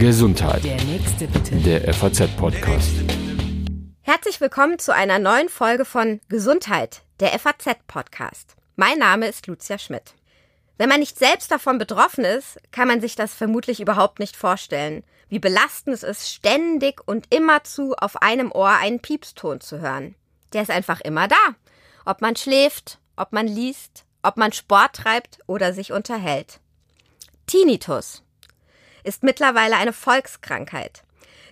Gesundheit. Der nächste bitte. Der FAZ-Podcast. Herzlich willkommen zu einer neuen Folge von Gesundheit, der FAZ-Podcast. Mein Name ist Lucia Schmidt. Wenn man nicht selbst davon betroffen ist, kann man sich das vermutlich überhaupt nicht vorstellen, wie belastend es ist, ständig und immerzu auf einem Ohr einen Piepston zu hören. Der ist einfach immer da. Ob man schläft, ob man liest, ob man Sport treibt oder sich unterhält. Tinnitus ist mittlerweile eine Volkskrankheit.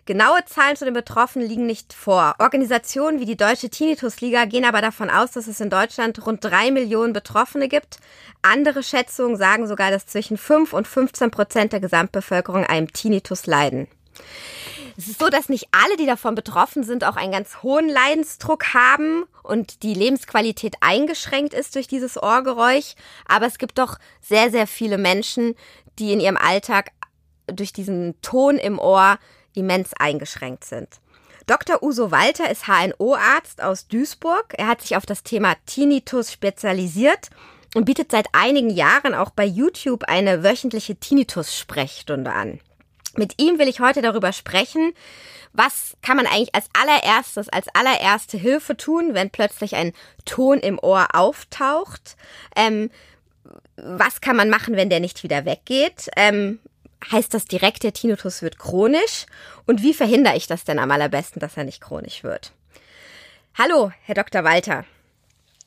Genaue Zahlen zu den Betroffenen liegen nicht vor. Organisationen wie die Deutsche Tinnitusliga gehen aber davon aus, dass es in Deutschland rund drei Millionen Betroffene gibt. Andere Schätzungen sagen sogar, dass zwischen 5 und 15 Prozent der Gesamtbevölkerung einem Tinnitus leiden. Es ist so, dass nicht alle, die davon betroffen sind, auch einen ganz hohen Leidensdruck haben und die Lebensqualität eingeschränkt ist durch dieses Ohrgeräusch. Aber es gibt doch sehr, sehr viele Menschen, die in ihrem Alltag durch diesen Ton im Ohr immens eingeschränkt sind. Dr. Uso Walter ist HNO-Arzt aus Duisburg. Er hat sich auf das Thema Tinnitus spezialisiert und bietet seit einigen Jahren auch bei YouTube eine wöchentliche Tinnitus-Sprechstunde an. Mit ihm will ich heute darüber sprechen, was kann man eigentlich als allererstes, als allererste Hilfe tun, wenn plötzlich ein Ton im Ohr auftaucht? Ähm, was kann man machen, wenn der nicht wieder weggeht? Ähm, heißt das direkt, der Tinnitus wird chronisch? Und wie verhindere ich das denn am allerbesten, dass er nicht chronisch wird? Hallo, Herr Dr. Walter.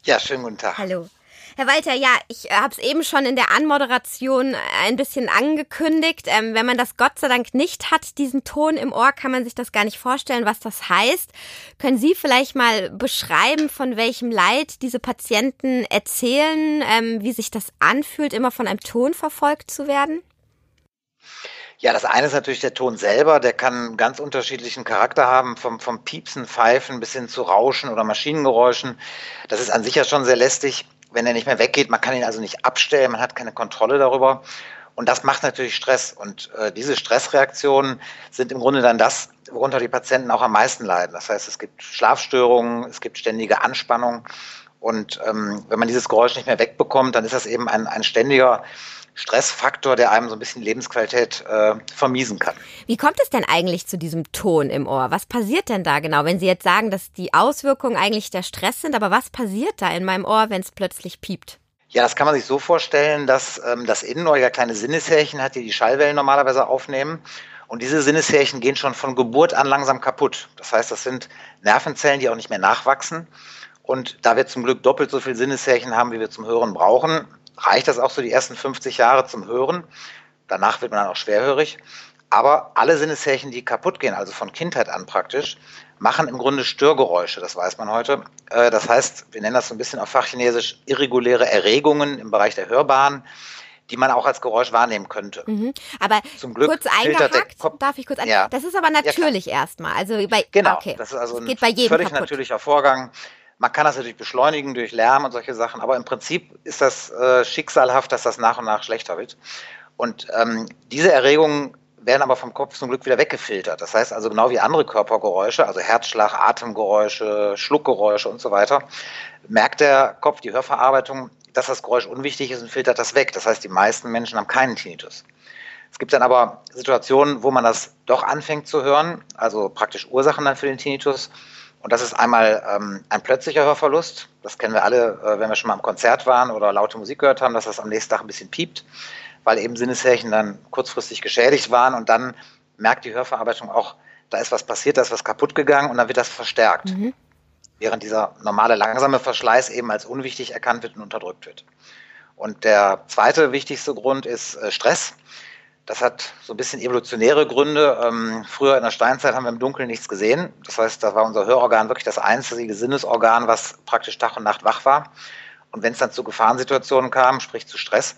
Ja, schönen guten Tag. Hallo. Herr Walter, ja, ich habe es eben schon in der Anmoderation ein bisschen angekündigt. Ähm, wenn man das Gott sei Dank nicht hat, diesen Ton im Ohr, kann man sich das gar nicht vorstellen, was das heißt. Können Sie vielleicht mal beschreiben, von welchem Leid diese Patienten erzählen, ähm, wie sich das anfühlt, immer von einem Ton verfolgt zu werden? Ja, das eine ist natürlich der Ton selber, der kann ganz unterschiedlichen Charakter haben, vom, vom Piepsen, Pfeifen bis hin zu Rauschen oder Maschinengeräuschen. Das ist an sich ja schon sehr lästig wenn er nicht mehr weggeht. Man kann ihn also nicht abstellen, man hat keine Kontrolle darüber. Und das macht natürlich Stress. Und äh, diese Stressreaktionen sind im Grunde dann das, worunter die Patienten auch am meisten leiden. Das heißt, es gibt Schlafstörungen, es gibt ständige Anspannung. Und ähm, wenn man dieses Geräusch nicht mehr wegbekommt, dann ist das eben ein, ein ständiger Stressfaktor, der einem so ein bisschen Lebensqualität äh, vermiesen kann. Wie kommt es denn eigentlich zu diesem Ton im Ohr? Was passiert denn da genau? Wenn Sie jetzt sagen, dass die Auswirkungen eigentlich der Stress sind, aber was passiert da in meinem Ohr, wenn es plötzlich piept? Ja, das kann man sich so vorstellen, dass ähm, das Innenohr ja kleine Sinneshärchen hat, die die Schallwellen normalerweise aufnehmen. Und diese Sinneshärchen gehen schon von Geburt an langsam kaputt. Das heißt, das sind Nervenzellen, die auch nicht mehr nachwachsen. Und da wir zum Glück doppelt so viel Sinneshärchen haben, wie wir zum Hören brauchen, reicht das auch so die ersten 50 Jahre zum Hören. Danach wird man dann auch schwerhörig. Aber alle Sinneshärchen, die kaputt gehen, also von Kindheit an praktisch, machen im Grunde Störgeräusche, das weiß man heute. Äh, das heißt, wir nennen das so ein bisschen auf Fachchinesisch irreguläre Erregungen im Bereich der Hörbahn, die man auch als Geräusch wahrnehmen könnte. Mhm. Aber Zum Glück kurz eingehakt, darf ich kurz ein, ja. Das ist aber natürlich ja, erstmal. Also bei, genau, okay. das ist also das ein völlig natürlicher Vorgang. Man kann das natürlich beschleunigen durch Lärm und solche Sachen, aber im Prinzip ist das äh, schicksalhaft, dass das nach und nach schlechter wird. Und ähm, diese Erregungen werden aber vom Kopf zum Glück wieder weggefiltert. Das heißt also genau wie andere Körpergeräusche, also Herzschlag, Atemgeräusche, Schluckgeräusche und so weiter, merkt der Kopf, die Hörverarbeitung, dass das Geräusch unwichtig ist und filtert das weg. Das heißt, die meisten Menschen haben keinen Tinnitus. Es gibt dann aber Situationen, wo man das doch anfängt zu hören, also praktisch Ursachen dann für den Tinnitus. Und das ist einmal ähm, ein plötzlicher Hörverlust. Das kennen wir alle, äh, wenn wir schon mal im Konzert waren oder laute Musik gehört haben, dass das am nächsten Tag ein bisschen piept, weil eben Sinneshärchen dann kurzfristig geschädigt waren und dann merkt die Hörverarbeitung auch, da ist was passiert, da ist was kaputt gegangen und dann wird das verstärkt. Mhm. Während dieser normale langsame Verschleiß eben als unwichtig erkannt wird und unterdrückt wird. Und der zweite wichtigste Grund ist äh, Stress. Das hat so ein bisschen evolutionäre Gründe. Ähm, früher in der Steinzeit haben wir im Dunkeln nichts gesehen. Das heißt, da war unser Hörorgan wirklich das einzige Sinnesorgan, was praktisch Tag und Nacht wach war. Und wenn es dann zu Gefahrensituationen kam, sprich zu Stress,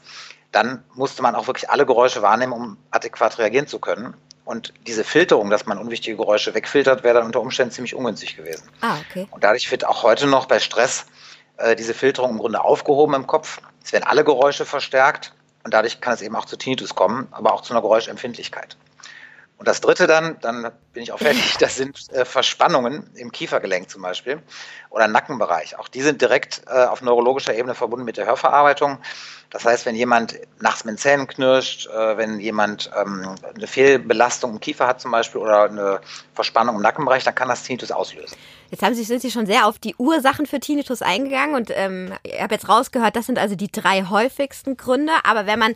dann musste man auch wirklich alle Geräusche wahrnehmen, um adäquat reagieren zu können. Und diese Filterung, dass man unwichtige Geräusche wegfiltert, wäre dann unter Umständen ziemlich ungünstig gewesen. Ah, okay. Und dadurch wird auch heute noch bei Stress äh, diese Filterung im Grunde aufgehoben im Kopf. Es werden alle Geräusche verstärkt und dadurch kann es eben auch zu Tinnitus kommen, aber auch zu einer Geräuschempfindlichkeit. Und das dritte dann, dann bin ich auch fertig, das sind äh, Verspannungen im Kiefergelenk zum Beispiel oder Nackenbereich. Auch die sind direkt äh, auf neurologischer Ebene verbunden mit der Hörverarbeitung. Das heißt, wenn jemand nachts mit den Zähnen knirscht, äh, wenn jemand ähm, eine Fehlbelastung im Kiefer hat zum Beispiel oder eine Verspannung im Nackenbereich, dann kann das Tinnitus auslösen. Jetzt haben Sie, sind Sie schon sehr auf die Ursachen für Tinnitus eingegangen und ähm, ich habe jetzt rausgehört, das sind also die drei häufigsten Gründe. Aber wenn man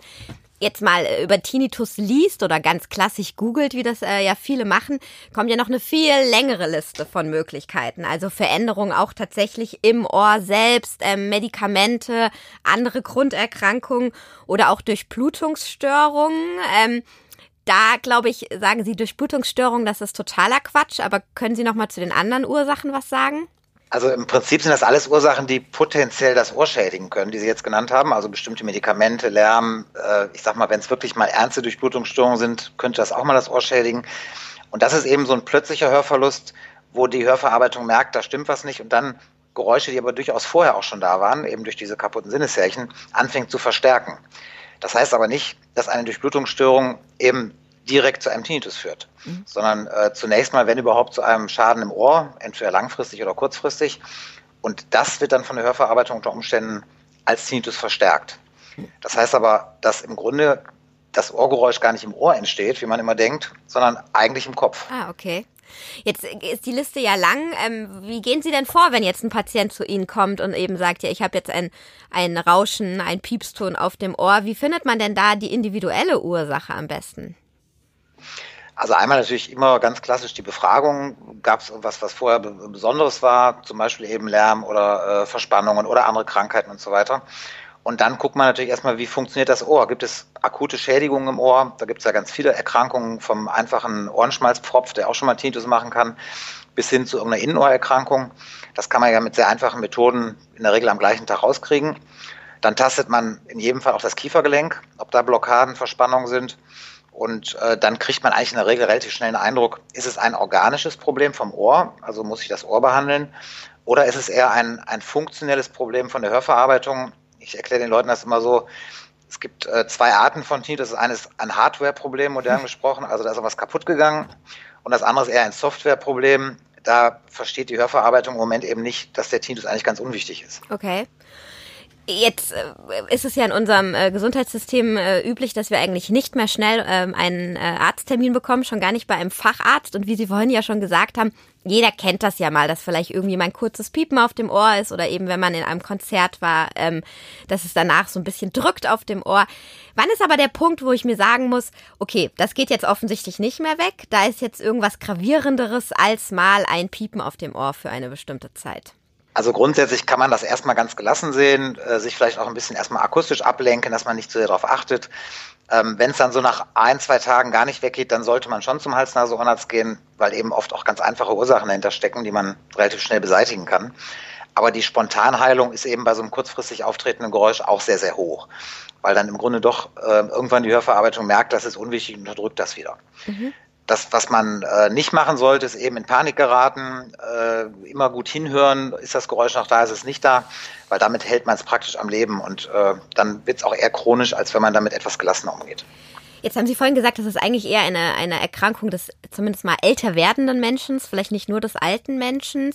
jetzt mal äh, über Tinnitus liest oder ganz klassisch googelt, wie das äh, ja viele machen, kommt ja noch eine viel längere Liste von Möglichkeiten. Also Veränderungen auch tatsächlich im Ohr selbst, ähm, Medikamente, andere Grunderkrankungen oder auch Durchblutungsstörungen. Ähm, da glaube ich, sagen Sie Durchblutungsstörungen, das ist totaler Quatsch, aber können Sie noch mal zu den anderen Ursachen was sagen? Also im Prinzip sind das alles Ursachen, die potenziell das Ohr schädigen können, die Sie jetzt genannt haben. Also bestimmte Medikamente, Lärm. Äh, ich sag mal, wenn es wirklich mal ernste Durchblutungsstörungen sind, könnte das auch mal das Ohr schädigen. Und das ist eben so ein plötzlicher Hörverlust, wo die Hörverarbeitung merkt, da stimmt was nicht und dann Geräusche, die aber durchaus vorher auch schon da waren, eben durch diese kaputten Sinneshärchen, anfängt zu verstärken. Das heißt aber nicht, dass eine Durchblutungsstörung eben direkt zu einem Tinnitus führt, mhm. sondern äh, zunächst mal, wenn überhaupt, zu einem Schaden im Ohr, entweder langfristig oder kurzfristig. Und das wird dann von der Hörverarbeitung unter Umständen als Tinnitus verstärkt. Das heißt aber, dass im Grunde das Ohrgeräusch gar nicht im Ohr entsteht, wie man immer denkt, sondern eigentlich im Kopf. Ah, okay. Jetzt ist die Liste ja lang. Ähm, wie gehen Sie denn vor, wenn jetzt ein Patient zu Ihnen kommt und eben sagt, ja, ich habe jetzt ein, ein Rauschen, ein Piepston auf dem Ohr. Wie findet man denn da die individuelle Ursache am besten? Also einmal natürlich immer ganz klassisch die Befragung. Gab es irgendwas, was vorher Besonderes war, zum Beispiel eben Lärm oder äh, Verspannungen oder andere Krankheiten und so weiter. Und dann guckt man natürlich erstmal, wie funktioniert das Ohr? Gibt es akute Schädigungen im Ohr? Da gibt es ja ganz viele Erkrankungen vom einfachen Ohrenschmalzpfropf, der auch schon mal Tinnitus machen kann, bis hin zu irgendeiner Innenohrerkrankung. Das kann man ja mit sehr einfachen Methoden in der Regel am gleichen Tag rauskriegen. Dann tastet man in jedem Fall auch das Kiefergelenk, ob da Blockaden, Verspannungen sind. Und äh, dann kriegt man eigentlich in der Regel relativ schnell einen Eindruck, ist es ein organisches Problem vom Ohr, also muss ich das Ohr behandeln, oder ist es eher ein, ein funktionelles Problem von der Hörverarbeitung? Ich erkläre den Leuten das immer so, es gibt äh, zwei Arten von Tinnitus. Das eine ist ein Hardware-Problem, modern gesprochen, also da ist was kaputt gegangen. Und das andere ist eher ein Software-Problem. Da versteht die Hörverarbeitung im Moment eben nicht, dass der Tinnitus eigentlich ganz unwichtig ist. Okay. Jetzt äh, ist es ja in unserem äh, Gesundheitssystem äh, üblich, dass wir eigentlich nicht mehr schnell ähm, einen Arzttermin bekommen, schon gar nicht bei einem Facharzt. Und wie Sie vorhin ja schon gesagt haben, jeder kennt das ja mal, dass vielleicht irgendwie mal ein kurzes Piepen auf dem Ohr ist oder eben, wenn man in einem Konzert war, ähm, dass es danach so ein bisschen drückt auf dem Ohr. Wann ist aber der Punkt, wo ich mir sagen muss, okay, das geht jetzt offensichtlich nicht mehr weg, da ist jetzt irgendwas gravierenderes als mal ein Piepen auf dem Ohr für eine bestimmte Zeit? Also grundsätzlich kann man das erstmal ganz gelassen sehen, äh, sich vielleicht auch ein bisschen erstmal akustisch ablenken, dass man nicht so sehr darauf achtet. Ähm, Wenn es dann so nach ein, zwei Tagen gar nicht weggeht, dann sollte man schon zum Hals-Nase-Ohrenarzt gehen, weil eben oft auch ganz einfache Ursachen dahinter stecken, die man relativ schnell beseitigen kann. Aber die Spontanheilung ist eben bei so einem kurzfristig auftretenden Geräusch auch sehr, sehr hoch, weil dann im Grunde doch äh, irgendwann die Hörverarbeitung merkt, das ist unwichtig und unterdrückt das wieder. Mhm das, was man äh, nicht machen sollte, ist eben in Panik geraten, äh, immer gut hinhören, ist das Geräusch noch da, ist es nicht da, weil damit hält man es praktisch am Leben und äh, dann wird es auch eher chronisch, als wenn man damit etwas gelassener umgeht. Jetzt haben Sie vorhin gesagt, das ist eigentlich eher eine, eine Erkrankung des zumindest mal älter werdenden Menschen, vielleicht nicht nur des alten Menschen.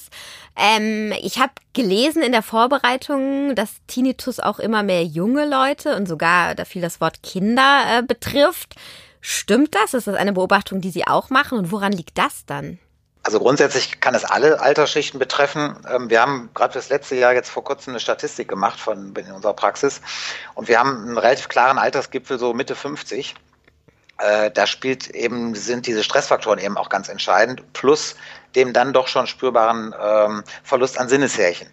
Ähm, ich habe gelesen in der Vorbereitung, dass Tinnitus auch immer mehr junge Leute und sogar, da viel das Wort Kinder äh, betrifft. Stimmt das? Ist das eine Beobachtung, die Sie auch machen? Und woran liegt das dann? Also grundsätzlich kann es alle Altersschichten betreffen. Ähm, wir haben gerade das letzte Jahr jetzt vor kurzem eine Statistik gemacht von in unserer Praxis und wir haben einen relativ klaren Altersgipfel so Mitte 50. Äh, da spielt eben sind diese Stressfaktoren eben auch ganz entscheidend plus dem dann doch schon spürbaren ähm, Verlust an Sinneshärchen.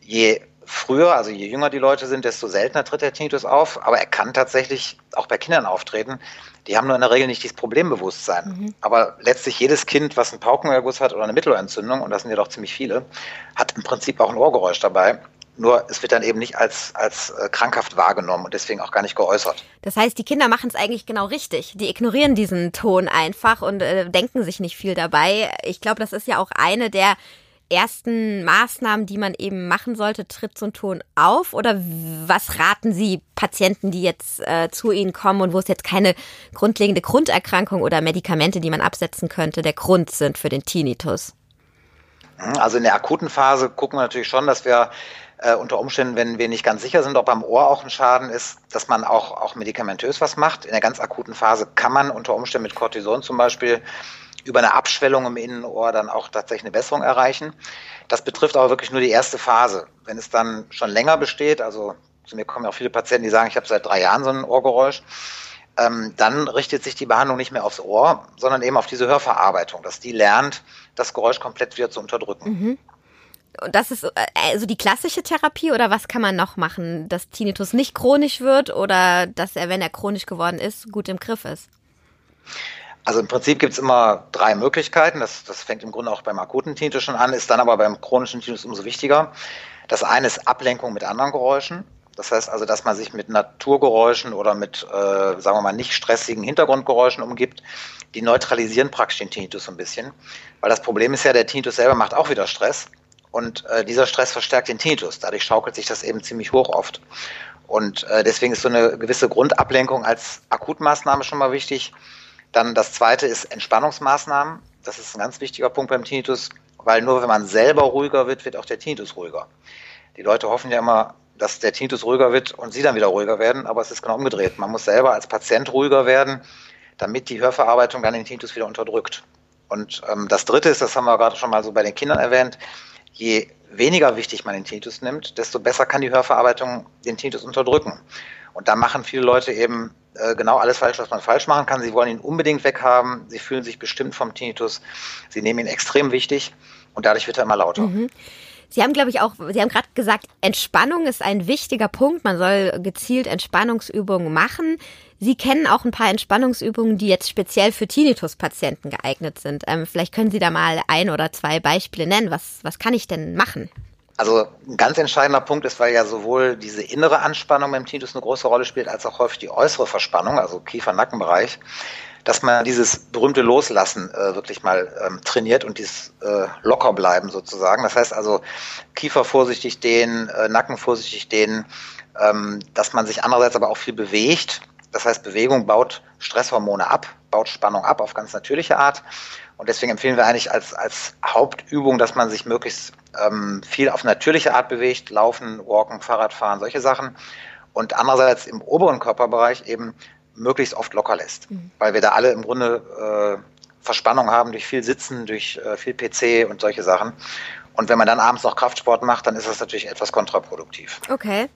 Je früher, also je jünger die Leute sind, desto seltener tritt der Tinnitus auf, aber er kann tatsächlich auch bei Kindern auftreten. Die haben nur in der Regel nicht dieses Problembewusstsein. Mhm. Aber letztlich jedes Kind, was einen Paukenerguss hat oder eine Mittelohrentzündung, und das sind ja doch ziemlich viele, hat im Prinzip auch ein Ohrgeräusch dabei. Nur es wird dann eben nicht als, als äh, krankhaft wahrgenommen und deswegen auch gar nicht geäußert. Das heißt, die Kinder machen es eigentlich genau richtig. Die ignorieren diesen Ton einfach und äh, denken sich nicht viel dabei. Ich glaube, das ist ja auch eine der ersten Maßnahmen, die man eben machen sollte, tritt so ein Ton auf? Oder was raten Sie Patienten, die jetzt äh, zu Ihnen kommen und wo es jetzt keine grundlegende Grunderkrankung oder Medikamente, die man absetzen könnte, der Grund sind für den Tinnitus? Also in der akuten Phase gucken wir natürlich schon, dass wir äh, unter Umständen, wenn wir nicht ganz sicher sind, ob am Ohr auch ein Schaden ist, dass man auch, auch medikamentös was macht. In der ganz akuten Phase kann man unter Umständen mit Cortison zum Beispiel über eine Abschwellung im Innenohr dann auch tatsächlich eine Besserung erreichen. Das betrifft aber wirklich nur die erste Phase. Wenn es dann schon länger besteht, also zu mir kommen ja auch viele Patienten, die sagen, ich habe seit drei Jahren so ein Ohrgeräusch, ähm, dann richtet sich die Behandlung nicht mehr aufs Ohr, sondern eben auf diese Hörverarbeitung, dass die lernt, das Geräusch komplett wieder zu unterdrücken. Mhm. Und das ist äh, also die klassische Therapie oder was kann man noch machen, dass Tinnitus nicht chronisch wird oder dass er, wenn er chronisch geworden ist, gut im Griff ist? Also im Prinzip gibt es immer drei Möglichkeiten. Das, das fängt im Grunde auch beim akuten Tinnitus schon an, ist dann aber beim chronischen Tinnitus umso wichtiger. Das eine ist Ablenkung mit anderen Geräuschen. Das heißt also, dass man sich mit Naturgeräuschen oder mit, äh, sagen wir mal, nicht stressigen Hintergrundgeräuschen umgibt. Die neutralisieren praktisch den Tinnitus so ein bisschen. Weil das Problem ist ja, der Tinnitus selber macht auch wieder Stress. Und äh, dieser Stress verstärkt den Tinnitus. Dadurch schaukelt sich das eben ziemlich hoch oft. Und äh, deswegen ist so eine gewisse Grundablenkung als Akutmaßnahme schon mal wichtig. Dann das zweite ist Entspannungsmaßnahmen. Das ist ein ganz wichtiger Punkt beim Tinnitus, weil nur wenn man selber ruhiger wird, wird auch der Tinnitus ruhiger. Die Leute hoffen ja immer, dass der Tinnitus ruhiger wird und sie dann wieder ruhiger werden, aber es ist genau umgedreht. Man muss selber als Patient ruhiger werden, damit die Hörverarbeitung dann den Tinnitus wieder unterdrückt. Und ähm, das Dritte ist, das haben wir gerade schon mal so bei den Kindern erwähnt, je weniger wichtig man den Tinnitus nimmt, desto besser kann die Hörverarbeitung den Tinnitus unterdrücken. Und da machen viele Leute eben äh, genau alles falsch, was man falsch machen kann. Sie wollen ihn unbedingt weghaben. Sie fühlen sich bestimmt vom Tinnitus. Sie nehmen ihn extrem wichtig und dadurch wird er immer lauter. Mhm. Sie haben, glaube ich, auch, Sie haben gerade gesagt, Entspannung ist ein wichtiger Punkt. Man soll gezielt Entspannungsübungen machen. Sie kennen auch ein paar Entspannungsübungen, die jetzt speziell für Tinnitus-Patienten geeignet sind. Ähm, vielleicht können Sie da mal ein oder zwei Beispiele nennen. Was, was kann ich denn machen? Also ein ganz entscheidender Punkt ist, weil ja sowohl diese innere Anspannung beim Tinnitus eine große Rolle spielt, als auch häufig die äußere Verspannung, also Kiefer-Nackenbereich dass man dieses berühmte Loslassen äh, wirklich mal ähm, trainiert und dieses äh, locker bleiben sozusagen. Das heißt also Kiefer vorsichtig dehnen, äh, Nacken vorsichtig dehnen, ähm, dass man sich andererseits aber auch viel bewegt. Das heißt, Bewegung baut Stresshormone ab, baut Spannung ab auf ganz natürliche Art. Und deswegen empfehlen wir eigentlich als, als Hauptübung, dass man sich möglichst ähm, viel auf natürliche Art bewegt, laufen, walken, Fahrradfahren, solche Sachen. Und andererseits im oberen Körperbereich eben möglichst oft locker lässt, mhm. weil wir da alle im Grunde äh, Verspannung haben durch viel Sitzen, durch äh, viel PC und solche Sachen. Und wenn man dann abends noch Kraftsport macht, dann ist das natürlich etwas kontraproduktiv. Okay.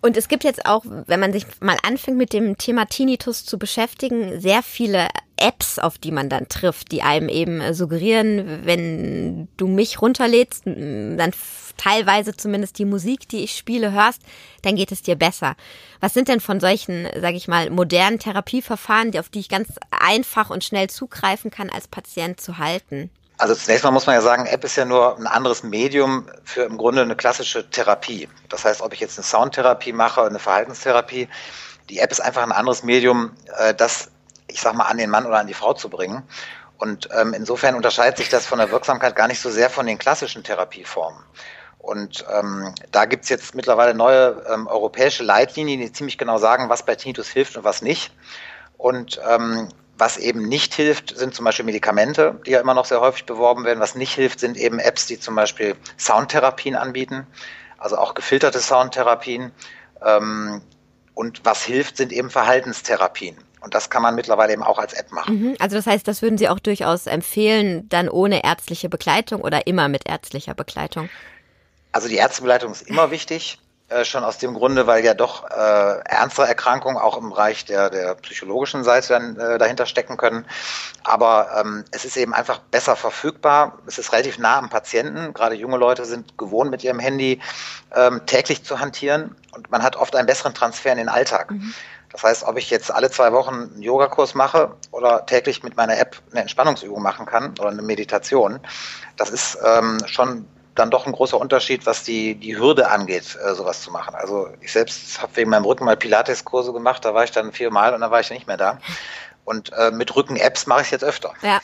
Und es gibt jetzt auch, wenn man sich mal anfängt mit dem Thema Tinnitus zu beschäftigen, sehr viele Apps, auf die man dann trifft, die einem eben suggerieren, wenn du mich runterlädst, dann teilweise zumindest die Musik, die ich spiele, hörst, dann geht es dir besser. Was sind denn von solchen, sage ich mal, modernen Therapieverfahren, auf die ich ganz einfach und schnell zugreifen kann, als Patient zu halten? Also zunächst mal muss man ja sagen, App ist ja nur ein anderes Medium für im Grunde eine klassische Therapie. Das heißt, ob ich jetzt eine Soundtherapie mache, eine Verhaltenstherapie, die App ist einfach ein anderes Medium, äh, das, ich sag mal, an den Mann oder an die Frau zu bringen. Und ähm, insofern unterscheidet sich das von der Wirksamkeit gar nicht so sehr von den klassischen Therapieformen. Und ähm, da gibt's jetzt mittlerweile neue ähm, europäische Leitlinien, die ziemlich genau sagen, was bei Tinnitus hilft und was nicht. Und ähm, was eben nicht hilft, sind zum Beispiel Medikamente, die ja immer noch sehr häufig beworben werden. Was nicht hilft, sind eben Apps, die zum Beispiel Soundtherapien anbieten, also auch gefilterte Soundtherapien. Ähm, und was hilft, sind eben Verhaltenstherapien. Und das kann man mittlerweile eben auch als App machen. Mhm. Also das heißt, das würden Sie auch durchaus empfehlen, dann ohne ärztliche Begleitung oder immer mit ärztlicher Begleitung? Also die Ärztebegleitung ist immer wichtig. Äh, schon aus dem Grunde, weil ja doch äh, ernstere Erkrankungen auch im Bereich der, der psychologischen Seite dann äh, dahinter stecken können. Aber ähm, es ist eben einfach besser verfügbar. Es ist relativ nah am Patienten. Gerade junge Leute sind gewohnt, mit ihrem Handy ähm, täglich zu hantieren und man hat oft einen besseren Transfer in den Alltag. Mhm. Das heißt, ob ich jetzt alle zwei Wochen einen Yogakurs mache oder täglich mit meiner App eine Entspannungsübung machen kann oder eine Meditation, das ist ähm, schon dann doch ein großer Unterschied, was die, die Hürde angeht, äh, sowas zu machen. Also ich selbst habe wegen meinem Rücken mal Pilates-Kurse gemacht, da war ich dann viermal und dann war ich nicht mehr da. Und äh, mit Rücken-Apps mache ich es jetzt öfter. Ja.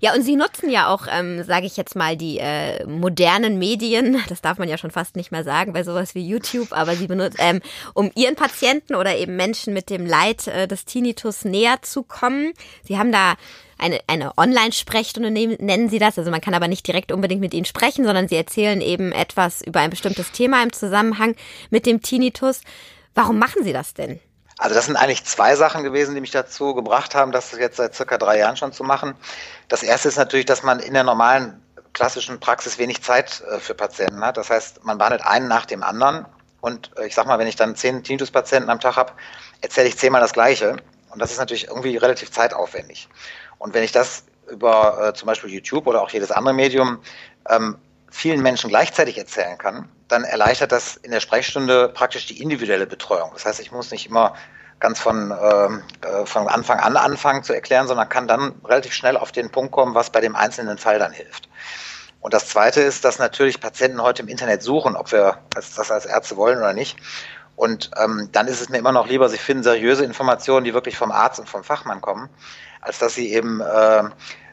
Ja, und Sie nutzen ja auch, ähm, sage ich jetzt mal, die äh, modernen Medien, das darf man ja schon fast nicht mehr sagen bei sowas wie YouTube, aber Sie benutzen, ähm, um Ihren Patienten oder eben Menschen mit dem Leid äh, des Tinnitus näher zu kommen. Sie haben da eine, eine Online-Sprechstunde nennen sie das. Also man kann aber nicht direkt unbedingt mit ihnen sprechen, sondern sie erzählen eben etwas über ein bestimmtes Thema im Zusammenhang mit dem Tinnitus. Warum machen Sie das denn? Also das sind eigentlich zwei Sachen gewesen, die mich dazu gebracht haben, das jetzt seit circa drei Jahren schon zu machen. Das erste ist natürlich, dass man in der normalen klassischen Praxis wenig Zeit äh, für Patienten hat. Das heißt, man behandelt einen nach dem anderen. Und äh, ich sag mal, wenn ich dann zehn Tinnitus-Patienten am Tag habe, erzähle ich zehnmal das Gleiche. Und das ist natürlich irgendwie relativ zeitaufwendig. Und wenn ich das über äh, zum Beispiel YouTube oder auch jedes andere Medium ähm, vielen Menschen gleichzeitig erzählen kann, dann erleichtert das in der Sprechstunde praktisch die individuelle Betreuung. Das heißt, ich muss nicht immer ganz von, ähm, äh, von Anfang an anfangen zu erklären, sondern kann dann relativ schnell auf den Punkt kommen, was bei dem einzelnen Fall dann hilft. Und das Zweite ist, dass natürlich Patienten heute im Internet suchen, ob wir das als Ärzte wollen oder nicht. Und ähm, dann ist es mir immer noch lieber, sie finden seriöse Informationen, die wirklich vom Arzt und vom Fachmann kommen, als dass sie eben äh,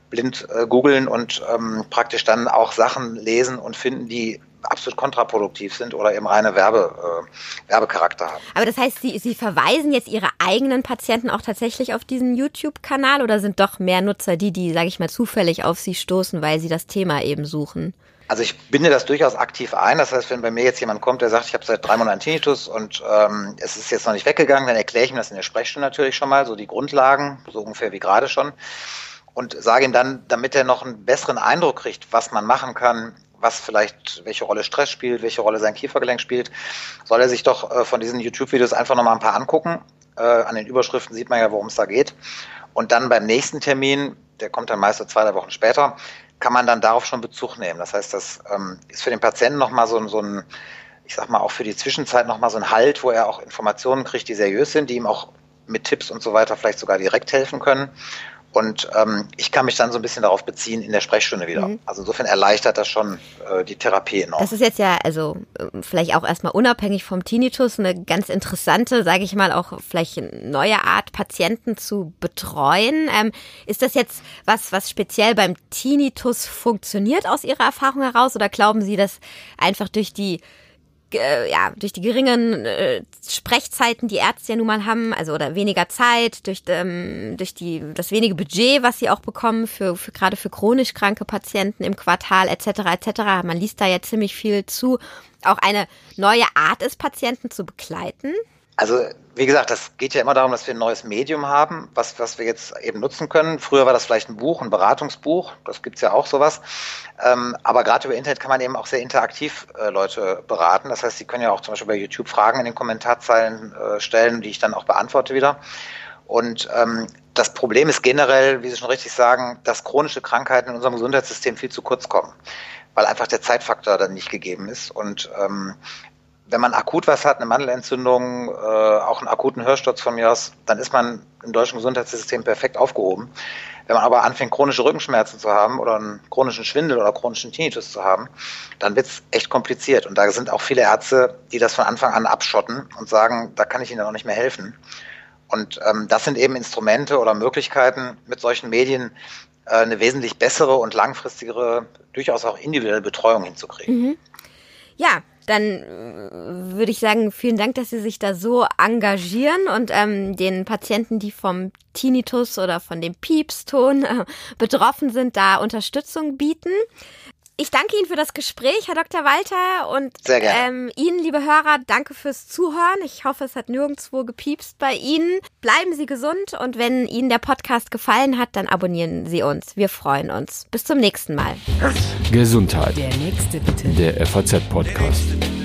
blind äh, googeln und ähm, praktisch dann auch Sachen lesen und finden, die absolut kontraproduktiv sind oder eben reine Werbe, äh, Werbecharakter haben. Aber das heißt, Sie, Sie verweisen jetzt Ihre eigenen Patienten auch tatsächlich auf diesen YouTube-Kanal oder sind doch mehr Nutzer die, die, sage ich mal, zufällig auf Sie stoßen, weil Sie das Thema eben suchen? Also ich binde das durchaus aktiv ein. Das heißt, wenn bei mir jetzt jemand kommt, der sagt, ich habe seit drei Monaten Tinnitus und ähm, es ist jetzt noch nicht weggegangen, dann erkläre ich ihm das in der Sprechstunde natürlich schon mal, so die Grundlagen, so ungefähr wie gerade schon und sage ihm dann, damit er noch einen besseren Eindruck kriegt, was man machen kann, was vielleicht, welche Rolle Stress spielt, welche Rolle sein Kiefergelenk spielt, soll er sich doch äh, von diesen YouTube-Videos einfach nochmal ein paar angucken. Äh, an den Überschriften sieht man ja, worum es da geht. Und dann beim nächsten Termin, der kommt dann meist so zwei, drei Wochen später, kann man dann darauf schon Bezug nehmen. Das heißt, das ähm, ist für den Patienten nochmal so, so ein, ich sag mal, auch für die Zwischenzeit nochmal so ein Halt, wo er auch Informationen kriegt, die seriös sind, die ihm auch mit Tipps und so weiter vielleicht sogar direkt helfen können. Und ähm, ich kann mich dann so ein bisschen darauf beziehen in der Sprechstunde wieder. Mhm. Also insofern erleichtert das schon äh, die Therapie enorm. Das ist jetzt ja, also äh, vielleicht auch erstmal unabhängig vom Tinnitus, eine ganz interessante, sage ich mal, auch vielleicht neue Art, Patienten zu betreuen. Ähm, ist das jetzt was, was speziell beim Tinnitus funktioniert aus Ihrer Erfahrung heraus? Oder glauben Sie, dass einfach durch die äh, ja, durch die geringen äh, Sprechzeiten, die Ärzte ja nun mal haben, also oder weniger Zeit, durch, ähm, durch die, das wenige Budget, was sie auch bekommen für, für gerade für chronisch kranke Patienten im Quartal etc. etc. Man liest da ja ziemlich viel zu, auch eine neue Art ist, Patienten zu begleiten. Also wie gesagt, das geht ja immer darum, dass wir ein neues Medium haben, was, was wir jetzt eben nutzen können. Früher war das vielleicht ein Buch, ein Beratungsbuch, das gibt's ja auch sowas. Ähm, aber gerade über Internet kann man eben auch sehr interaktiv äh, Leute beraten. Das heißt, Sie können ja auch zum Beispiel bei YouTube Fragen in den Kommentarzeilen äh, stellen, die ich dann auch beantworte wieder. Und ähm, das Problem ist generell, wie Sie schon richtig sagen, dass chronische Krankheiten in unserem Gesundheitssystem viel zu kurz kommen weil einfach der Zeitfaktor dann nicht gegeben ist. Und ähm, wenn man akut was hat, eine Mandelentzündung, äh, auch einen akuten Hörsturz von mir aus, dann ist man im deutschen Gesundheitssystem perfekt aufgehoben. Wenn man aber anfängt, chronische Rückenschmerzen zu haben oder einen chronischen Schwindel oder chronischen Tinnitus zu haben, dann wird es echt kompliziert. Und da sind auch viele Ärzte, die das von Anfang an abschotten und sagen, da kann ich Ihnen auch nicht mehr helfen. Und ähm, das sind eben Instrumente oder Möglichkeiten, mit solchen Medien äh, eine wesentlich bessere und langfristigere, durchaus auch individuelle Betreuung hinzukriegen. Mhm. Ja, dann äh, würde ich sagen, vielen Dank, dass Sie sich da so engagieren und ähm, den Patienten, die vom Tinnitus oder von dem Piepston äh, betroffen sind, da Unterstützung bieten. Ich danke Ihnen für das Gespräch, Herr Dr. Walter, und ähm, Ihnen, liebe Hörer, danke fürs Zuhören. Ich hoffe, es hat nirgendwo gepiepst bei Ihnen. Bleiben Sie gesund und wenn Ihnen der Podcast gefallen hat, dann abonnieren Sie uns. Wir freuen uns. Bis zum nächsten Mal. Gesundheit. Der nächste bitte. Der FAZ-Podcast.